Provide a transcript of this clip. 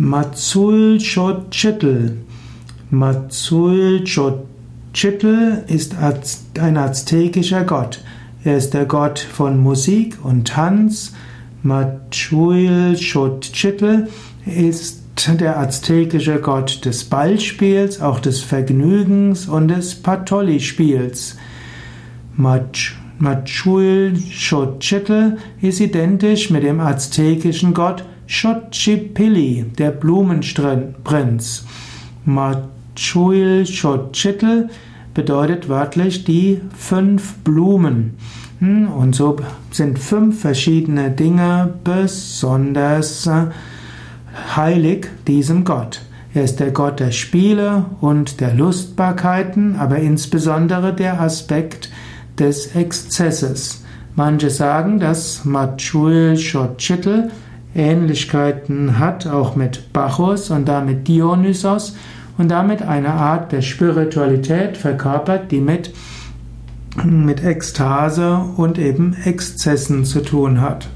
Matsulchochitl. Matsulchochitl ist ein aztekischer Gott. Er ist der Gott von Musik und Tanz. Matsulchochitl ist der aztekische Gott des Ballspiels, auch des Vergnügens und des Patolli-Spiels. Matsulchochitl ist identisch mit dem aztekischen Gott Xochipilli, der Blumenprinz. Machuilxochitl bedeutet wörtlich die fünf Blumen. Hm, und so sind fünf verschiedene Dinge besonders heilig diesem Gott. Er ist der Gott der Spiele und der Lustbarkeiten, aber insbesondere der Aspekt des Exzesses. Manche sagen, dass Machuilxochitl Ähnlichkeiten hat, auch mit Bacchus und damit Dionysos und damit eine Art der Spiritualität verkörpert, die mit, mit Ekstase und eben Exzessen zu tun hat.